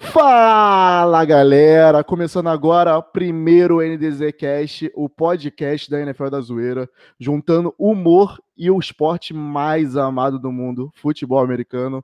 Fala galera, começando agora o primeiro NDZ Cast, o podcast da NFL da Zoeira, juntando humor e o esporte mais amado do mundo, futebol americano.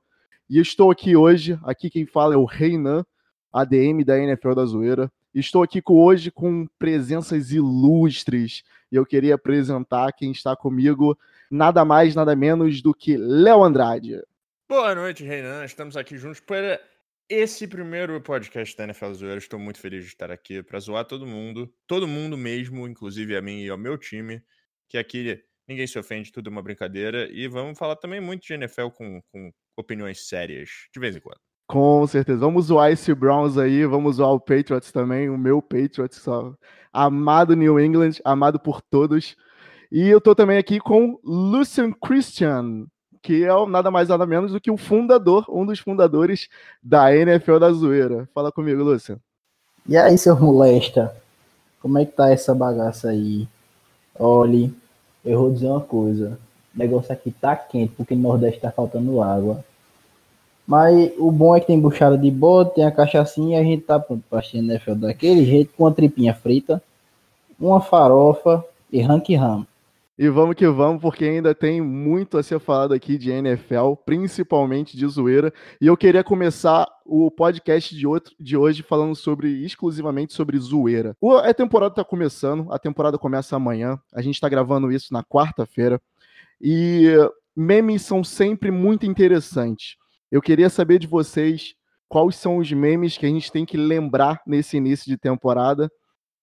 E estou aqui hoje, aqui quem fala é o Reinan, ADM da NFL da Zoeira. Estou aqui hoje com presenças ilustres e eu queria apresentar quem está comigo, nada mais, nada menos do que Léo Andrade. Boa noite, Reinan. Estamos aqui juntos para esse primeiro podcast da NFL Zoeira. Estou muito feliz de estar aqui para zoar todo mundo, todo mundo mesmo, inclusive a mim e ao meu time, que aqui ninguém se ofende, tudo é uma brincadeira. E vamos falar também muito de NFL com, com opiniões sérias, de vez em quando. Com certeza. Vamos zoar esse Browns aí, vamos zoar o Patriots também, o meu Patriots, só. amado New England, amado por todos. E eu tô também aqui com Lucian Christian, que é nada mais nada menos do que o fundador, um dos fundadores da NFL da Zoeira. Fala comigo, Lucian. E aí, seu molesta? Como é que tá essa bagaça aí? Olhe, eu vou dizer uma coisa. O negócio aqui tá quente, porque no Nordeste tá faltando água. Mas o bom é que tem buchada de bode, tem a cachaçinha e a gente tá pronto pra NFL daquele jeito, com uma tripinha frita, uma farofa e rank ram. E vamos que vamos, porque ainda tem muito a ser falado aqui de NFL, principalmente de zoeira. E eu queria começar o podcast de, outro, de hoje falando sobre exclusivamente sobre zoeira. A temporada está começando, a temporada começa amanhã. A gente está gravando isso na quarta-feira. E memes são sempre muito interessantes. Eu queria saber de vocês quais são os memes que a gente tem que lembrar nesse início de temporada.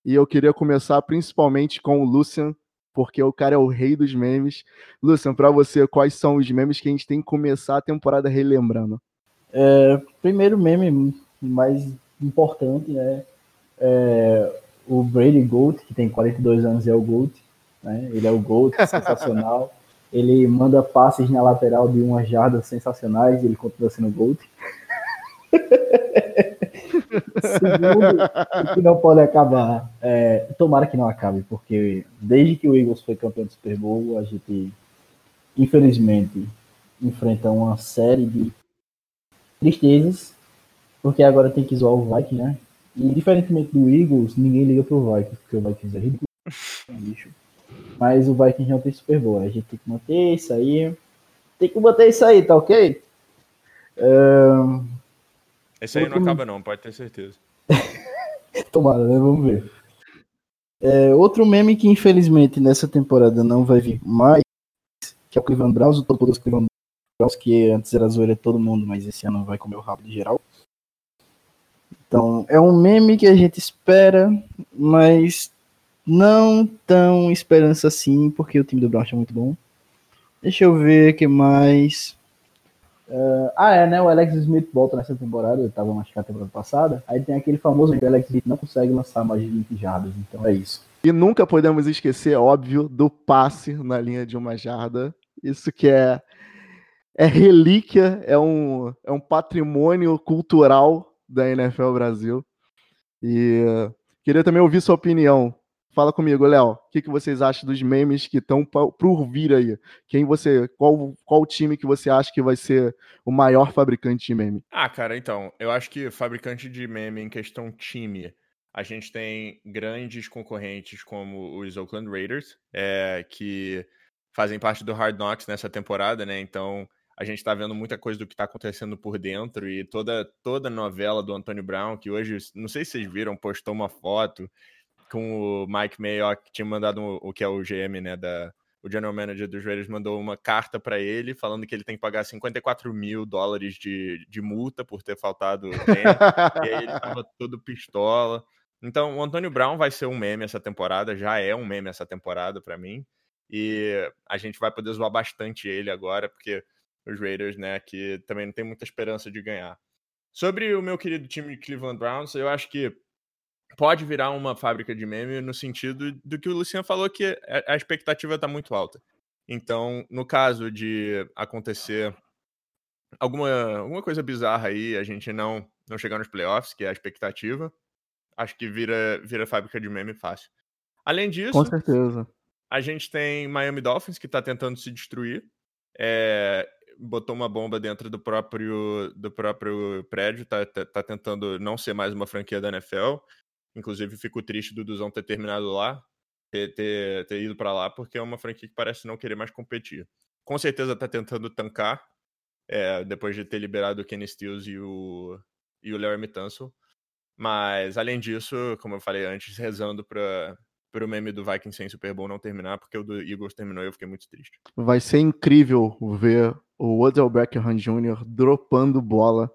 E eu queria começar principalmente com o Lucian porque o cara é o rei dos memes. Lucian, para você, quais são os memes que a gente tem que começar a temporada relembrando? É, primeiro meme mais importante, né? É o Brady Gold, que tem 42 anos e é o Gold. Né? Ele é o Gold, sensacional. Ele manda passes na lateral de umas jardas sensacionais e ele continua sendo Gold. Segundo, que não pode acabar. É, tomara que não acabe, porque desde que o Eagles foi campeão do Super Bowl, a gente, infelizmente, enfrenta uma série de tristezas, porque agora tem que zoar o Vikings, né? E diferentemente do Eagles, ninguém liga pro Vikings, porque o Vikings é ridículo. Mas o Vikings não tem Super Bowl, a gente tem que manter isso aí. Tem que manter isso aí, tá ok? Um, esse aí Outro... não acaba, não, pode ter certeza. Tomara, né? Vamos ver. É, outro meme que infelizmente nessa temporada não vai vir mais, que é o Cleveland Browns, o topo dos Cleveland Browns, que antes era zoeira todo mundo, mas esse ano vai comer o rabo de geral. Então, é um meme que a gente espera, mas não tão esperança assim, porque o time do Browns é muito bom. Deixa eu ver o que mais. Uh, ah, é, né? O Alex Smith volta nessa temporada, ele tava machucado a temporada passada. Aí tem aquele famoso que o Alex Smith não consegue lançar mais de 20 jardas, então é isso. E nunca podemos esquecer, óbvio, do passe na linha de uma jarda. Isso que é, é relíquia, é um, é um patrimônio cultural da NFL Brasil. E uh, queria também ouvir sua opinião Fala comigo, Léo. O que, que vocês acham dos memes que estão por vir aí? Quem você, qual, qual time que você acha que vai ser o maior fabricante de meme? Ah, cara, então, eu acho que fabricante de meme em questão time, a gente tem grandes concorrentes como os Oakland Raiders, é, que fazem parte do Hard Knocks nessa temporada, né? Então, a gente está vendo muita coisa do que está acontecendo por dentro e toda toda a novela do Antônio Brown, que hoje, não sei se vocês viram, postou uma foto com o Mike Mayock, que tinha mandado o que é o GM, né, da, o general manager dos Raiders mandou uma carta para ele falando que ele tem que pagar 54 mil dólares de, de multa por ter faltado treino. e aí ele tava todo pistola. Então, o Antônio Brown vai ser um meme essa temporada, já é um meme essa temporada para mim. E a gente vai poder zoar bastante ele agora, porque os Raiders, né, que também não tem muita esperança de ganhar. Sobre o meu querido time de Cleveland Browns, eu acho que pode virar uma fábrica de meme no sentido do que o Luciano falou, que a expectativa está muito alta. Então, no caso de acontecer alguma, alguma coisa bizarra aí, a gente não, não chegar nos playoffs, que é a expectativa, acho que vira, vira fábrica de meme fácil. Além disso, com certeza. A gente tem Miami Dolphins que está tentando se destruir. É, botou uma bomba dentro do próprio, do próprio prédio, tá, tá, tá tentando não ser mais uma franquia da NFL. Inclusive, fico triste do Duzão ter terminado lá, ter, ter, ter ido para lá, porque é uma franquia que parece não querer mais competir. Com certeza tá tentando tancar, é, depois de ter liberado o Kenny Stills e o, e o Larry Tunsil. Mas, além disso, como eu falei antes, rezando para o meme do Vikings sem Super Bowl não terminar, porque o do Eagles terminou e eu fiquei muito triste. Vai ser incrível ver o Odell Beckham Jr. dropando bola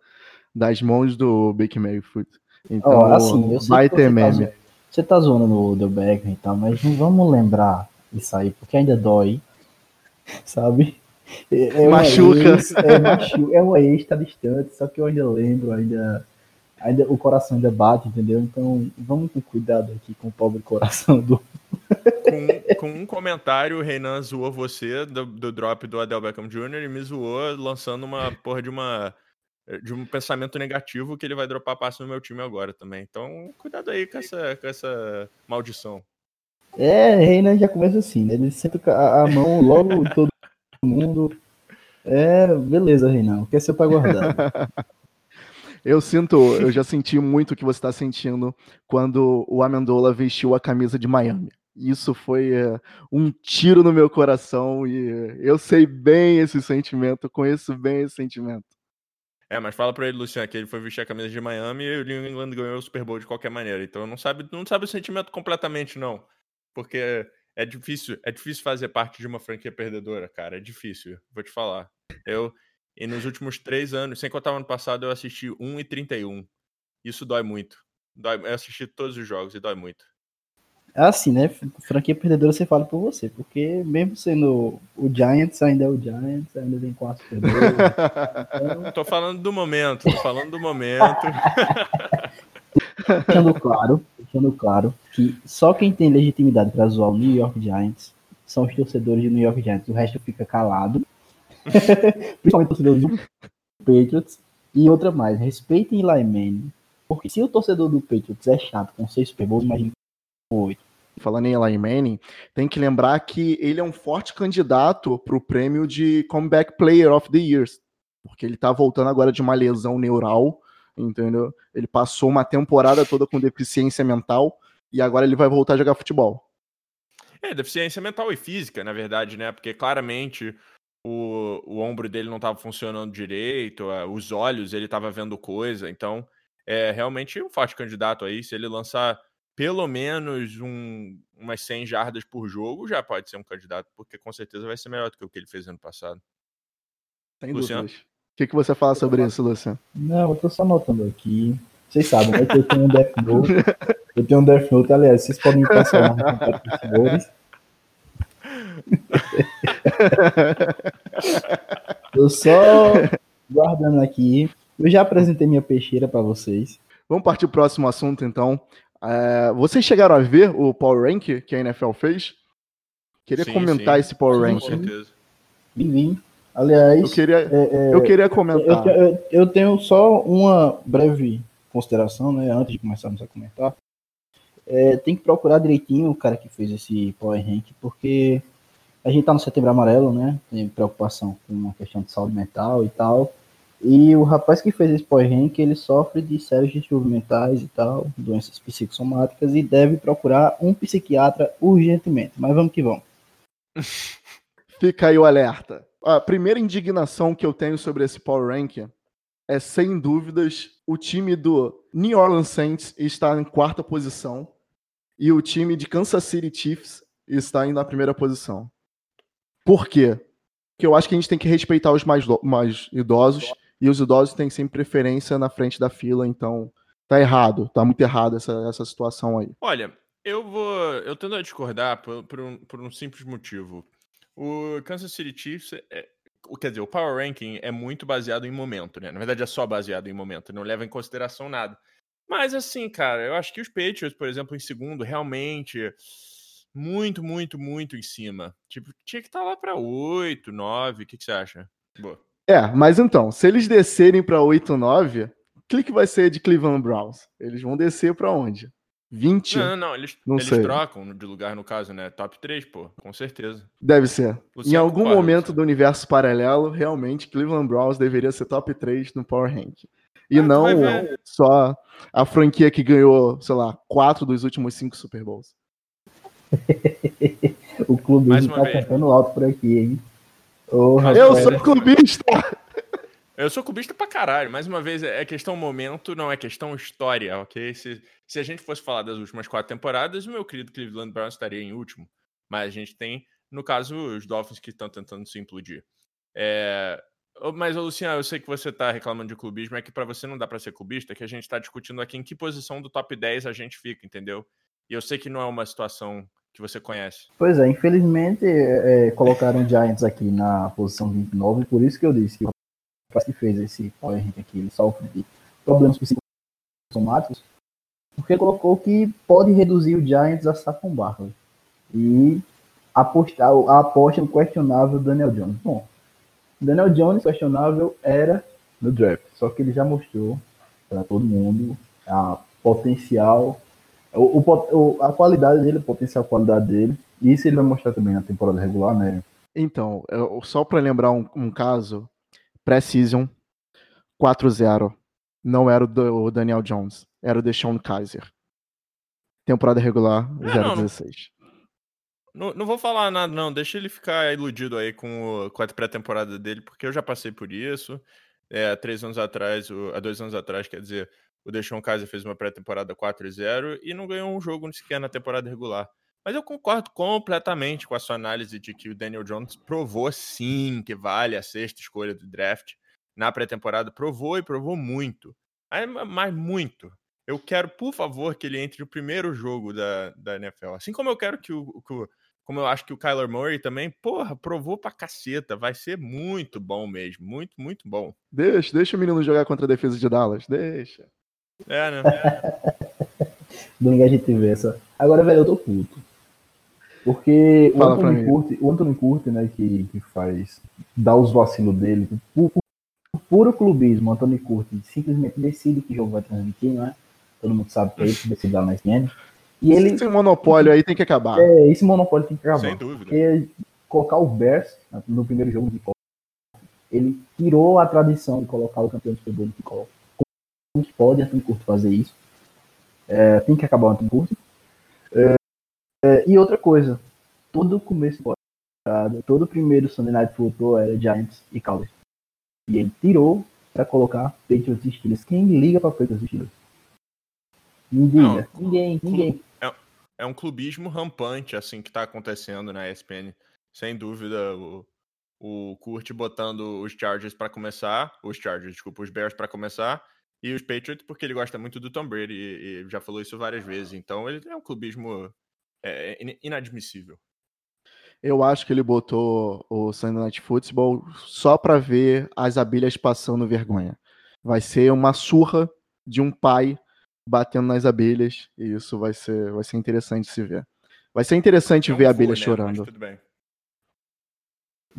das mãos do Baker Mayfield. Então, oh, assim, vai ter tá meme. Tá, você tá zoando no Odell Beckham e tal, mas não vamos lembrar isso aí, porque ainda dói, sabe? É, é machuca. Ex, é, machuca. É uma ex, tá distante, só que eu ainda lembro, ainda ainda o coração ainda bate, entendeu? Então vamos com cuidado aqui com o pobre coração do. com, com um comentário, o Reinan zoou você do, do drop do Adel Beckham Jr. e me zoou lançando uma porra de uma de um pensamento negativo que ele vai dropar passe no meu time agora também. Então, cuidado aí com essa, com essa maldição. É, Reinan já começa assim, né? Ele senta a, a mão logo todo mundo. É, beleza, Reinan. O que é seu pra guardar? Eu sinto, eu já senti muito o que você está sentindo quando o Amendola vestiu a camisa de Miami. Isso foi é, um tiro no meu coração e eu sei bem esse sentimento, conheço bem esse sentimento. É, mas fala pra ele, Luciano, que ele foi vestir a camisa de Miami e o New England ganhou o Super Bowl de qualquer maneira. Então não sabe, não sabe o sentimento completamente, não. Porque é difícil, é difícil fazer parte de uma franquia perdedora, cara. É difícil, vou te falar. Eu, e nos últimos três anos, sem contar o ano passado, eu assisti 1 e 31. Isso dói muito. Dói, eu assisti todos os jogos e dói muito. É assim, né? Franquia perdedora você fala por você, porque mesmo sendo o Giants, ainda é o Giants, ainda tem quatro perdedores. então... Tô falando do momento, tô falando do momento. deixando claro, deixando claro que só quem tem legitimidade para zoar o New York Giants são os torcedores do New York Giants. O resto fica calado Principalmente torcedores do Patriots. E outra mais, respeitem Eli Manning. Porque se o torcedor do Patriots é chato com seis Super Bowls, imagina com oito. Falando em Eli Manning, tem que lembrar que ele é um forte candidato para o prêmio de Comeback Player of the Years. Porque ele está voltando agora de uma lesão neural, entendeu? Ele passou uma temporada toda com deficiência mental e agora ele vai voltar a jogar futebol. É, deficiência mental e física, na verdade, né? Porque claramente o, o ombro dele não estava funcionando direito, os olhos ele estava vendo coisa, então é realmente um forte candidato aí. Se ele lançar pelo menos um, umas 100 jardas por jogo, já pode ser um candidato, porque com certeza vai ser melhor do que o que ele fez ano passado. Sem Luciano? dúvidas. O que, que você fala sobre isso, Luciano? Não, eu tô só anotando aqui. Vocês sabem, né, que eu tenho um Death Note. Eu tenho um Death Note, aliás, vocês podem me passar uma. Tô só guardando aqui. Eu já apresentei minha peixeira para vocês. Vamos partir pro próximo assunto, então. É, vocês chegaram a ver o Power Rank que a NFL fez? Queria sim, comentar sim. esse Power Rank. Com certeza. Vim, Aliás, eu queria, é, é, eu queria comentar. Eu, eu, eu, tenho só uma breve consideração, né? Antes de começarmos a comentar. É, tem que procurar direitinho o cara que fez esse Power Rank, porque a gente tá no setembro amarelo, né? Tem preocupação com uma questão de saúde mental e tal. E o rapaz que fez esse Power Rank, ele sofre de sérios distúrbios mentais e tal, doenças psicossomáticas, e deve procurar um psiquiatra urgentemente. Mas vamos que vamos. Fica aí o alerta. A primeira indignação que eu tenho sobre esse Power Rank é, sem dúvidas, o time do New Orleans Saints está em quarta posição e o time de Kansas City Chiefs está indo na primeira posição. Por quê? Porque eu acho que a gente tem que respeitar os mais, mais idosos e os idosos têm sempre preferência na frente da fila, então tá errado, tá muito errado essa, essa situação aí. Olha, eu vou. Eu tendo a discordar por, por, um, por um simples motivo. O Kansas City Chiefs, é, quer dizer, o Power Ranking é muito baseado em momento, né? Na verdade, é só baseado em momento, não leva em consideração nada. Mas assim, cara, eu acho que os Patriots, por exemplo, em segundo, realmente muito, muito, muito em cima. Tipo, tinha que estar tá lá para 8, 9. O que, que você acha? Boa. É, mas então, se eles descerem para 8, 9, o que, vai ser de Cleveland Browns? Eles vão descer para onde? 20? Não, não, não. Eles, Não eles sei. trocam de lugar, no caso, né? Top 3, pô, com certeza. Deve ser. em algum momento do universo paralelo, realmente, Cleveland Browns deveria ser top 3 no Power Rank. E Ah, não só a franquia que ganhou, sei lá, quatro dos últimos cinco Super Bowls. O clube tá vez. cantando alto por aqui, hein? Eu sou clubista! Eu sou cubista pra caralho. Mais uma vez, é questão momento, não é questão história, ok? Se, se a gente fosse falar das últimas quatro temporadas, o meu querido Cleveland Browns estaria em último. Mas a gente tem, no caso, os Dolphins que estão tentando se implodir. É... Mas, Luciano, eu sei que você tá reclamando de clubismo, é que pra você não dá pra ser clubista, que a gente tá discutindo aqui em que posição do top 10 a gente fica, entendeu? E eu sei que não é uma situação que você conhece. Pois é, infelizmente é, colocaram o Giants aqui na posição 29, por isso que eu disse que o rapaz que fez esse Power Rank aqui, ele sofre de problemas psicossomáticos, porque colocou que pode reduzir o Giants a Saquon Barkley. E apostar, a aposta do questionável Daniel Jones. Bom, Daniel Jones questionável era no draft, só que ele já mostrou para todo mundo a potencial o, o a qualidade dele, o potencial qualidade dele. E isso ele vai mostrar também na temporada regular, né? Então, eu- só pra lembrar um, um caso, pré-season 4-0, não era o, Da- o Daniel Jones, era o Deshaun Kaiser. Temporada regular, não, não. 0-16. Não, não vou falar nada, não. Deixa ele ficar iludido aí com, o, com a pré-temporada dele, porque eu já passei por isso. É, há três anos atrás, o- há dois anos atrás, quer dizer, o Deshaun Kaiser fez uma pré-temporada 4-0 e não ganhou um jogo sequer na temporada regular. Mas eu concordo completamente com a sua análise de que o Daniel Jones provou sim que vale a sexta escolha do draft na pré-temporada. Provou e provou muito. Mas muito. Eu quero, por favor, que ele entre no primeiro jogo da, da NFL. Assim como eu quero que o, que o- Como eu acho que o Kyler Murray também, porra, provou pra caceta. Vai ser muito bom mesmo. Muito, muito bom. Deixa, deixa o menino jogar contra a defesa de Dallas, deixa. É, né? Domingo a gente vê essa. Agora, velho, eu tô puto. Porque o Fala pra Anthony mim. Curti, o Anthony Curti, né, que, que faz, dá os vacilos dele, por, puro clubismo, o Anthony Curti simplesmente decide que jogo vai transmitir, não é? Todo mundo sabe que é ele que decide lá na SPN. E ele, Esse monopólio aí tem que acabar. é, esse monopólio tem que acabar. Sem dúvida. Porque colocar o Bears no primeiro jogo de Copa, ele tirou a tradição de colocar o campeão de Super Bowl de Que pode Anthony Curti fazer isso? É, tem que acabar o Anthony Curti. É, é, e outra coisa, todo começo de temporada, todo primeiro Sunday Night Football era Giants e Cowboys. E ele tirou para colocar Patriots e Steelers. Quem liga para Patriots e Steelers? Diga. Não, ninguém, ninguém. É um clubismo rampante, assim, que tá acontecendo na ESPN. Sem dúvida, o, o Kurt botando os Chargers pra começar, os Chargers, desculpa, os Bears pra começar, e os Patriots porque ele gosta muito do Tom Brady e, e já falou isso várias vezes. Então ele é um clubismo é, in- inadmissível. Eu acho que ele botou o Sunday Night Football só pra ver as abelhas passando vergonha. Vai ser uma surra de um pai batendo nas abelhas e isso vai ser, vai ser interessante se ver. Vai ser interessante É ver a abelha né? chorando. Mas tudo bem.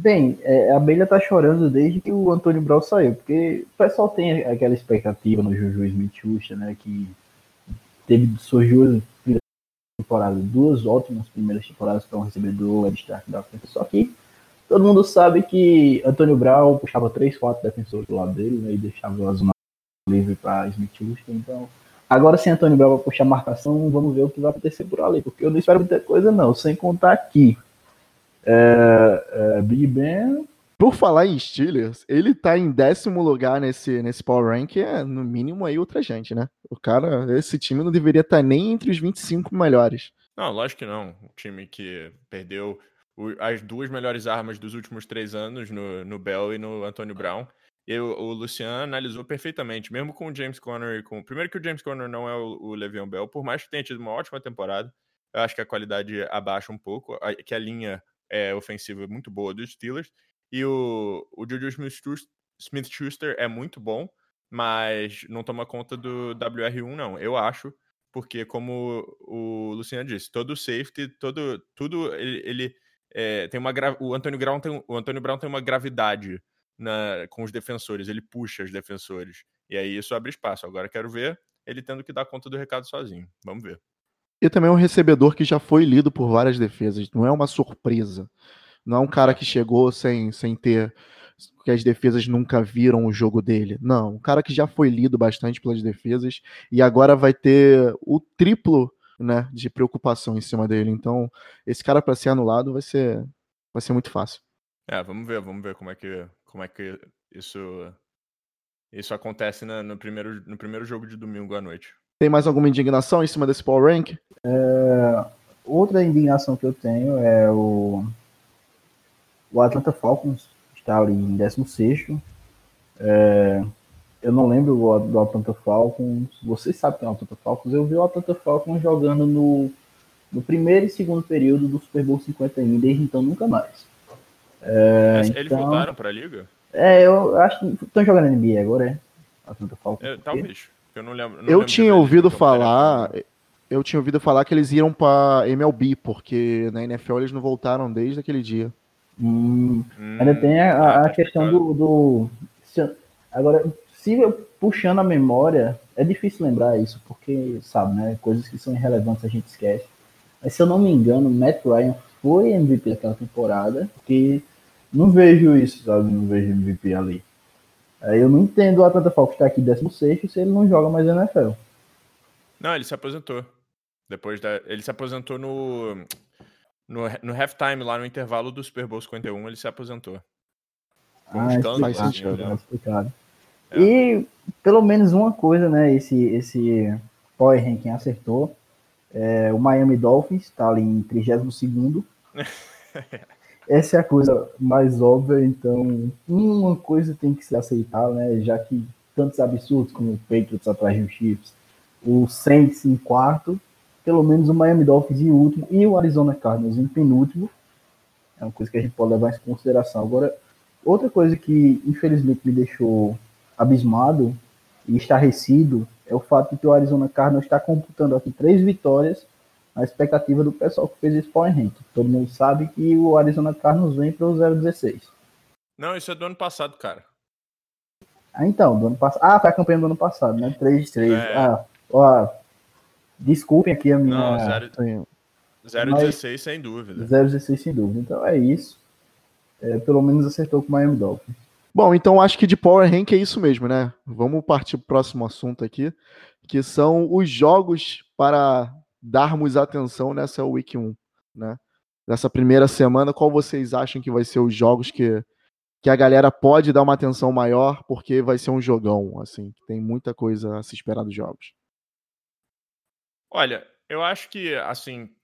Bem, é, a abelha tá chorando desde que o Antônio Brown saiu, porque o pessoal tem aquela expectativa no Juju Smith-Schuster, né, que teve primeiras temporadas, duas ótimas primeiras temporadas para um recebedor, Ed Stark da frente, só que todo mundo sabe que Antônio Brown puxava três, quatro defensores do lado dele, né, e deixava a zona livre para Smith-Schuster, então agora sem Antônio vai puxar marcação, vamos ver o que vai acontecer por ali, porque eu não espero muita coisa não, sem contar que é, é, Ben Por falar em Steelers, ele tá em décimo lugar nesse, nesse Power Rank, é no mínimo aí outra gente, né? O cara, esse time não deveria estar nem entre os 25 melhores. Não, lógico que não. Um time que perdeu o- as duas melhores armas dos últimos três anos no, no Bell e no Antônio Brown. E o, o Luciano analisou perfeitamente, mesmo com o James Conner e com. Primeiro que o James Conner não é o, o Le'Veon Bell, por mais que tenha tido uma ótima temporada, eu acho que a qualidade abaixa um pouco, a- que a linha é, ofensiva muito boa dos Steelers. E o, o Juju Smith-Schuster é muito bom, mas não toma conta do WR1, não. Eu acho porque como o Luciano disse, todo safety, todo tudo ele, ele, é, tem uma gra- o Antônio Brown tem o Antônio Brown tem uma gravidade na, com os defensores, ele puxa os defensores e aí isso abre espaço. Agora quero ver ele tendo que dar conta do recado sozinho. Vamos ver. E também é um recebedor que já foi lido por várias defesas, não é uma surpresa. Não é um cara que chegou sem, sem ter. que as defesas nunca viram o jogo dele. Não, um cara que já foi lido bastante pelas defesas e agora vai ter o triplo né, de preocupação em cima dele. Então, esse cara para ser anulado vai ser, vai ser muito fácil. É, vamos ver, vamos ver como é que, como é que isso, isso acontece na, no, primeiro, no primeiro jogo de domingo à noite. Tem mais alguma indignação em cima desse Power Rank? É, outra indignação que eu tenho é o, o Atlanta Falcons, está ali em 16. É, eu não lembro do, do Atlanta Falcons. Vocês sabem que é o Atlanta Falcons. Eu vi o Atlanta Falcons jogando no, no primeiro e segundo período do Super Bowl 51, desde então nunca mais. É, Eles então, voltaram para a liga? É, eu acho que estão jogando NBA agora, é? Atlanta Falcons. É, talvez. Eu não lembro. Não eu lembro tinha ouvido falar. Eu tinha ouvido falar que eles iam para MLB, porque na NFL eles não voltaram desde aquele dia. Hum, hum, ainda tem a, a ah, questão do, do, Agora, se eu, puxando a memória, é difícil lembrar isso, porque, sabe, né? Coisas que são irrelevantes a gente esquece. Mas se eu não me engano, Matt Ryan foi MVP daquela temporada, porque não vejo isso, sabe? Não vejo MVP ali. Eu não entendo o Atlanta Falcons estar aqui 16 se ele não joga mais NFL. Não, ele se aposentou. Depois da. Ele se aposentou no. No, no halftime, lá no intervalo do Super Bowl 51, ele se aposentou. Com ah, explicado, sentido. Né? explicado. É. E pelo menos uma coisa, né? Esse, esse Power Ranking acertou. É, o Miami Dolphins está ali em 32 Essa é a coisa mais óbvia, então uma coisa tem que se aceitar, né? Já que tantos absurdos como o Patriots atrás do Chiefs, o Saints em quarto, pelo menos o Miami Dolphins em último e o Arizona Cardinals em penúltimo. É uma coisa que a gente pode levar em consideração. Agora, outra coisa que infelizmente me deixou abismado e estarrecido é o fato de que o Arizona Cardinals está computando aqui três vitórias na expectativa do pessoal que fez esse power rank. Todo mundo sabe que o Arizona Cardinals vem para o 016. Não, isso é do ano passado, cara. Ah, então, do ano passado. Ah, foi a campanha do ano passado, né? 3 de 3. É. Ah, ó, desculpem aqui a minha. Não, 016 sem dúvida. 016 sem dúvida. Então é isso. É, pelo menos acertou com o Miami Dolphins. Bom, então acho que de Power Rank é isso mesmo, né? Vamos partir para o próximo assunto aqui, que são os jogos para darmos atenção nessa Week 1, né? Nessa primeira semana, qual vocês acham que vai ser os jogos que, que a galera pode dar uma atenção maior, porque vai ser um jogão, assim, tem muita coisa a se esperar dos jogos. Olha, eu acho que, assim,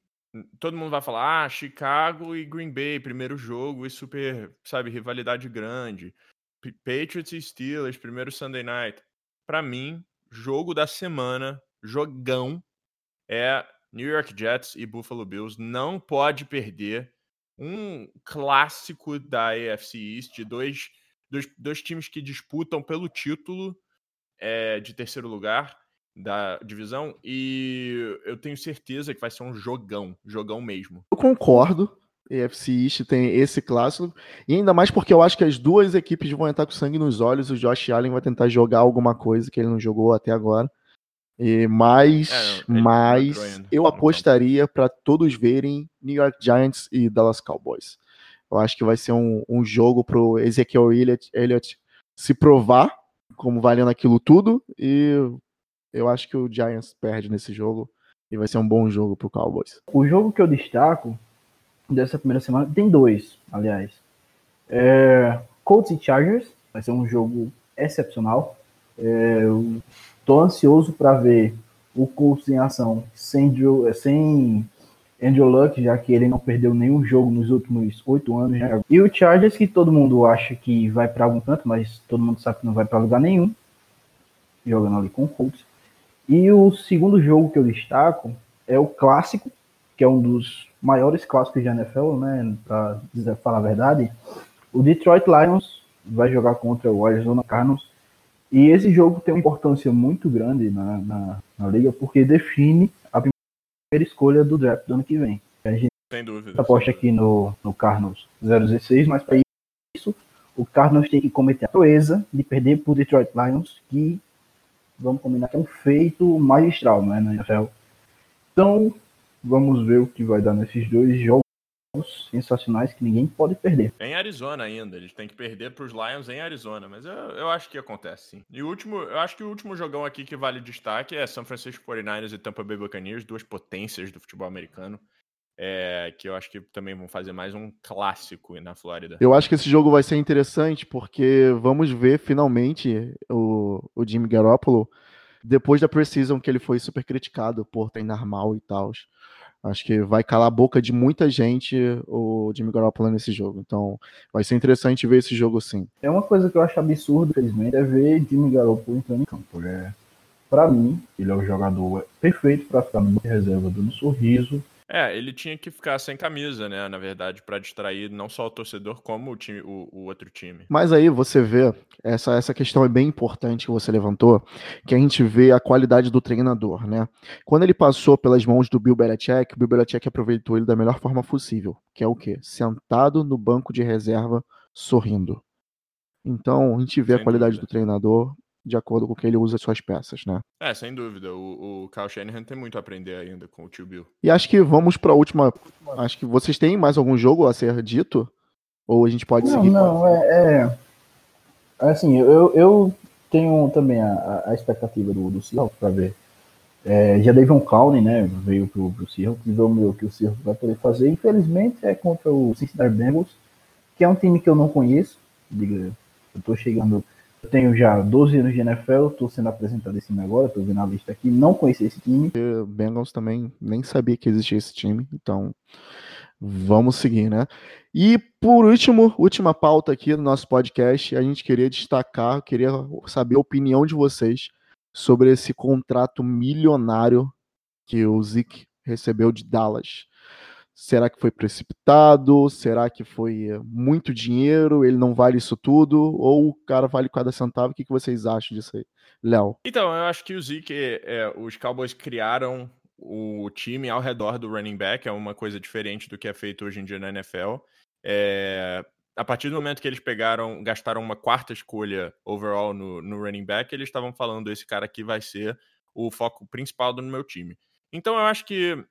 todo mundo vai falar, ah, Chicago e Green Bay, primeiro jogo e super, sabe, rivalidade grande. Patriots e Steelers, primeiro Sunday night. Para mim, jogo da semana, jogão, é New York Jets e Buffalo Bills. Não pode perder um clássico da AFC East, de dois, dois, dois times que disputam pelo título é, de terceiro lugar da divisão e eu tenho certeza que vai ser um jogão, jogão mesmo. Eu concordo. EFC East tem esse clássico. E ainda mais porque eu acho que as duas equipes vão entrar com sangue nos olhos. O Josh Allen vai tentar jogar alguma coisa que ele não jogou até agora. E mais, é, mais eu apostaria para todos verem New York Giants e Dallas Cowboys. Eu acho que vai ser um, um jogo pro Ezekiel Elliott, Elliott se provar como valendo aquilo tudo. E eu acho que o Giants perde nesse jogo. E vai ser um bom jogo pro Cowboys. O jogo que eu destaco dessa primeira semana. Tem dois, aliás. É, Colts e Chargers. Vai ser um jogo excepcional. É, tô ansioso para ver o Colts em ação sem, Drew, sem Andrew Luck, já que ele não perdeu nenhum jogo nos últimos oito anos. Né? E o Chargers, que todo mundo acha que vai para algum canto, mas todo mundo sabe que não vai para lugar nenhum. Jogando ali com o Colts. E o segundo jogo que eu destaco é o clássico, que é um dos maiores clássicos da NFL, né, para falar a verdade, o Detroit Lions vai jogar contra o Arizona Cardinals e esse jogo tem uma importância muito grande na, na, na liga porque define a primeira escolha do draft do ano que vem. A gente Sem dúvida. aposta aqui no, no Cardinals 016, mas para isso o Cardinals tem que cometer a proeza de perder para o Detroit Lions, que vamos combinar que é um feito magistral, né, na NFL. Então, Vamos ver o que vai dar nesses dois jogos sensacionais que ninguém pode perder. É em Arizona ainda, eles têm que perder para os Lions em Arizona, mas eu, eu acho que acontece sim. E o último, eu acho que o último jogão aqui que vale destaque é São Francisco 49ers e Tampa Bay Buccaneers, duas potências do futebol americano. É, que eu acho que também vão fazer mais um clássico na Flórida. Eu acho que esse jogo vai ser interessante porque vamos ver finalmente o, o Jimmy Garoppolo depois da preseason que ele foi super criticado por treinar mal e tal. Acho que vai calar a boca de muita gente o Jimmy Garoppolo nesse jogo. Então, vai ser interessante ver esse jogo sim. É uma coisa que eu acho absurdo, infelizmente, é ver Jimmy Garoppolo entrando em campo. É, para mim, ele é o jogador perfeito para ficar no reserva dando sorriso, é, ele tinha que ficar sem camisa, né? Na verdade, para distrair não só o torcedor, como o, time, o, o, outro time. Mas aí você vê, essa, essa questão é bem importante que você levantou, que a gente vê a qualidade do treinador, né? Quando ele passou pelas mãos do Bill Belichick, o Bill Belichick aproveitou ele da melhor forma possível, que é o quê? Sentado no banco de reserva, sorrindo. Então, a gente vê sem a qualidade dúvida. do treinador de acordo com o que ele usa suas peças, né? É, sem dúvida. O, o Kyle Shanahan tem muito a aprender ainda com o tio Bill. E acho que vamos para a última. Acho que vocês têm mais algum jogo a ser dito? Ou a gente pode não, seguir? Não, é, é. Assim, eu, eu tenho também a, a expectativa do, do Seahawks para ver. É, já Davon Clowney, né, veio pro, pro Seahawks e ver o que o Seahawks vai poder fazer. Infelizmente é contra o Cincinnati Bengals, que é um time que eu não conheço. Diga, eu tô chegando tenho já 12 anos de NFL, estou sendo apresentado esse time agora, estou vendo a lista aqui, não conhecia esse time. O Bengals também nem sabia que existia esse time, então vamos seguir, né? E por último, última pauta aqui do nosso podcast, a gente queria destacar, queria saber a opinião de vocês sobre esse contrato milionário que o Zeke recebeu de Dallas. Será que foi precipitado? Será que foi eh, muito dinheiro? Ele não vale isso tudo? Ou o cara vale cada centavo? O que, vocês acham disso aí, Léo? Então, eu acho que o Zeke, é, os Cowboys criaram o time ao redor do running back, é uma coisa diferente do que é feito hoje em dia na NFL. É, a partir do momento que eles pegaram, gastaram uma quarta escolha overall no, no running back, eles estavam falando: esse cara aqui vai ser o foco principal do meu time. Então eu acho que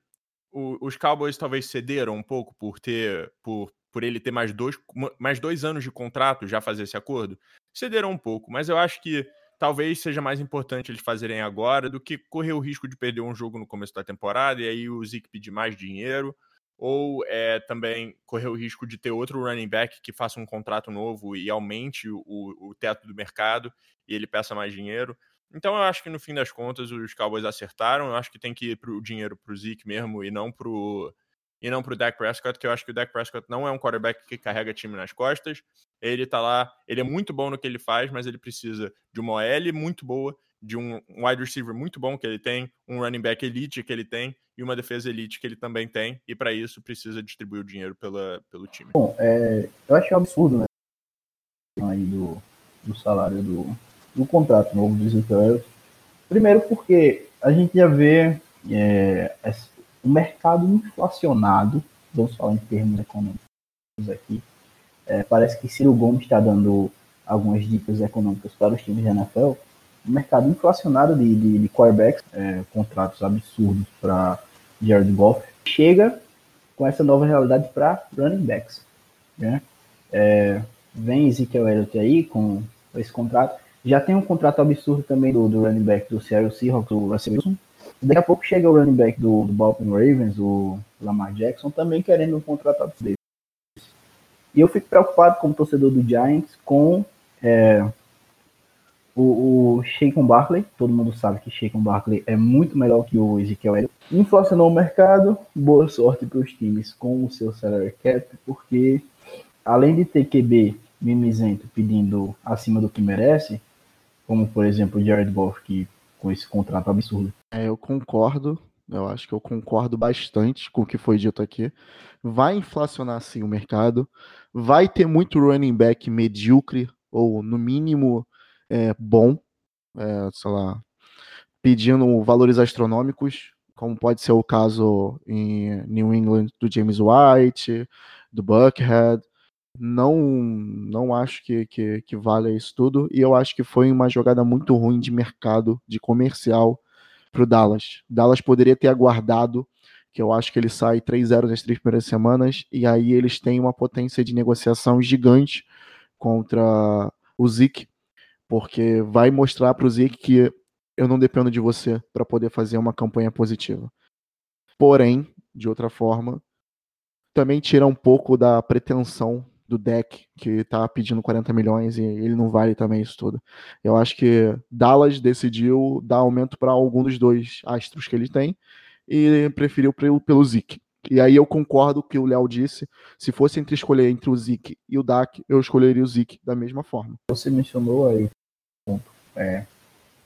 o, os Cowboys talvez cederam um pouco por ter por, por ele ter mais dois, mais dois anos de contrato já fazer esse acordo? Cederam um pouco, mas eu acho que talvez seja mais importante eles fazerem agora do que correr o risco de perder um jogo no começo da temporada e aí o Zeke pedir mais dinheiro, ou é, também correr o risco de ter outro running back que faça um contrato novo e aumente o, o teto do mercado e ele peça mais dinheiro. Então eu acho que no fim das contas os Cowboys acertaram. Eu acho que tem que ir pro dinheiro pro Zeke mesmo e não pro e não pro Dak Prescott, que eu acho que o Dak Prescott não é um quarterback que carrega time nas costas. Ele tá lá, ele é muito bom no que ele faz, mas ele precisa de uma OL muito boa, de um wide receiver muito bom que ele tem, um running back elite que ele tem e uma defesa elite que ele também tem, e para isso precisa distribuir o dinheiro pela, pelo time. Bom, é, eu acho absurdo, né? Aí do, do salário do, do contrato novo do Ezekiel Primeiro porque a gente já vê é, o mercado inflacionado, vamos falar em termos econômicos aqui, é, parece que Ciro Gomes está dando algumas dicas econômicas para os times da NFL, o mercado inflacionado de, de, de quarterbacks, é, contratos absurdos para Jared Goff, chega com essa nova realidade para running backs. Né? É, vem Ezekiel Elliott aí com esse contrato, já tem um contrato absurdo também do, do running back do Seattle Seahawks, o Russell Wilson. Daqui a pouco chega o running back do, do Baltimore Ravens, o Lamar Jackson, também querendo um contrato absurdo. E eu fico preocupado como torcedor do Giants com é, o, o Shaquem Barkley. Todo mundo sabe que Shaquem Barkley é muito melhor que o Ezekiel Elliott. Inflacionou o mercado. Boa sorte para os times com o seu salary cap, porque além de ter QB mimizento pedindo acima do que merece, como por exemplo o Jared Goff, que com esse contrato absurdo. É, eu concordo, eu acho que eu concordo bastante com o que foi dito aqui. Vai inflacionar sim o mercado, vai ter muito running back medíocre, ou no mínimo é, bom, é, sei lá, pedindo valores astronômicos, como pode ser o caso em New England do James White, do Buckhead, não não acho que, que, que vale isso tudo. E eu acho que foi uma jogada muito ruim de mercado, de comercial para o Dallas. Dallas poderia ter aguardado que eu acho que ele sai 3-0 nas três primeiras semanas, e aí eles têm uma potência de negociação gigante contra o Zeke, porque vai mostrar para o Zeke que eu não dependo de você para poder fazer uma campanha positiva. Porém, de outra forma, também tira um pouco da pretensão do deck, que tá pedindo 40 milhões e ele não vale também isso tudo. Eu acho que Dallas decidiu dar aumento para algum dos dois astros que ele tem e preferiu pelo, pelo Zeke. E aí eu concordo com o que o Léo disse. Se fosse entre escolher entre o Zeke e o Dak, eu escolheria o Zeke da mesma forma. Você mencionou aí é,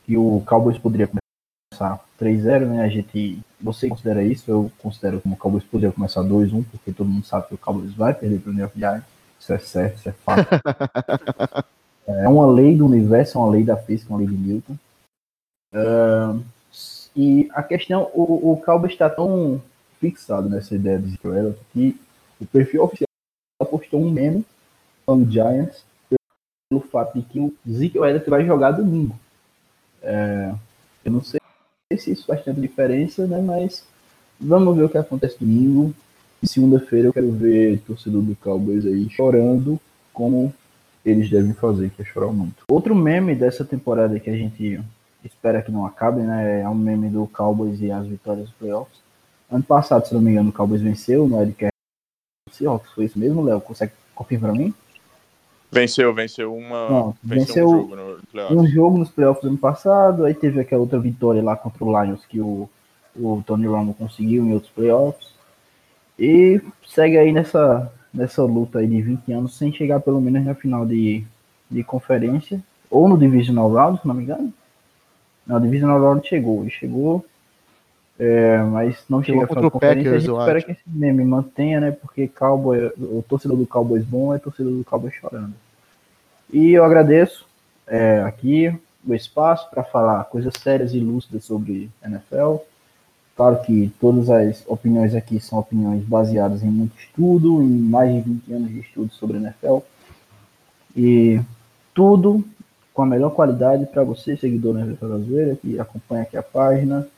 que o Cowboys poderia começar 3-0, né? A gente. Você considera isso? Eu considero como o Cowboys poderia começar 2-1, porque todo mundo sabe que o Cowboys vai perder para o New York Giants. Isso é certo, isso é fato. é uma lei do universo, uma lei da física, uma lei de Newton. Uh, e a questão, o, o está tão fixado nessa ideia de Zeke que o perfil oficial postou um meme no Giants pelo fato de que o Zeke Elliott vai jogar domingo. É, eu não sei se isso faz tanta diferença, né? Mas vamos ver o que acontece domingo. Segunda-feira eu quero ver torcedor do Cowboys aí chorando como eles devem fazer, que é chorar muito. Outro meme dessa temporada que a gente espera que não acabe, né? É um meme do Cowboys e as vitórias dos playoffs. Ano passado, se não me engano, o Cowboys venceu no Wildcard Seahawks. Foi isso mesmo, Léo? Consegue confirmar para mim? Venceu, venceu uma. Não, venceu, venceu um, jogo no um jogo nos playoffs do ano passado. Aí teve aquela outra vitória lá contra o Lions que o, o Tony Romo conseguiu em outros playoffs. E segue aí nessa, nessa luta aí de 20 anos sem chegar pelo menos na final de, de conferência. Ou no Divisional Round, se não me engano. Não, o Divisional Round chegou. E chegou é, mas não chega contra o Packers, a gente espera acho. que esse meme mantenha, né? Porque Cowboy, o torcedor do Cowboys bom é torcedor do Cowboys chorando. E eu agradeço é, aqui o espaço para falar coisas sérias e lúcidas sobre NFL. Claro que todas as opiniões aqui são opiniões baseadas em muito estudo, em mais de 20 anos de estudo sobre NFL. E tudo com a melhor qualidade para você, seguidor da NFL Brasileira, que acompanha aqui a página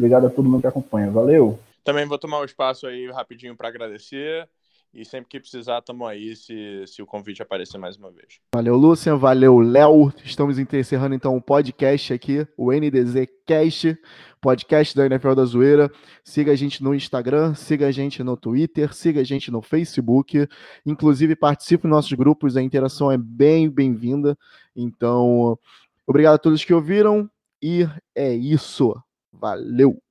Obrigado a todo mundo que acompanha. Valeu! Também vou tomar um espaço aí rapidinho para agradecer. E sempre que precisar, estamos aí se, se o convite aparecer mais uma vez. Valeu, Lucian. Valeu, Léo. Estamos encerrando então o podcast aqui, o NDZ Cast, podcast da NFL da Zoeira. Siga a gente no Instagram, siga a gente no Twitter, siga a gente no Facebook. Inclusive, participe dos nossos grupos, a interação é bem bem-vinda. Então, obrigado a todos que ouviram e é isso. Valeu!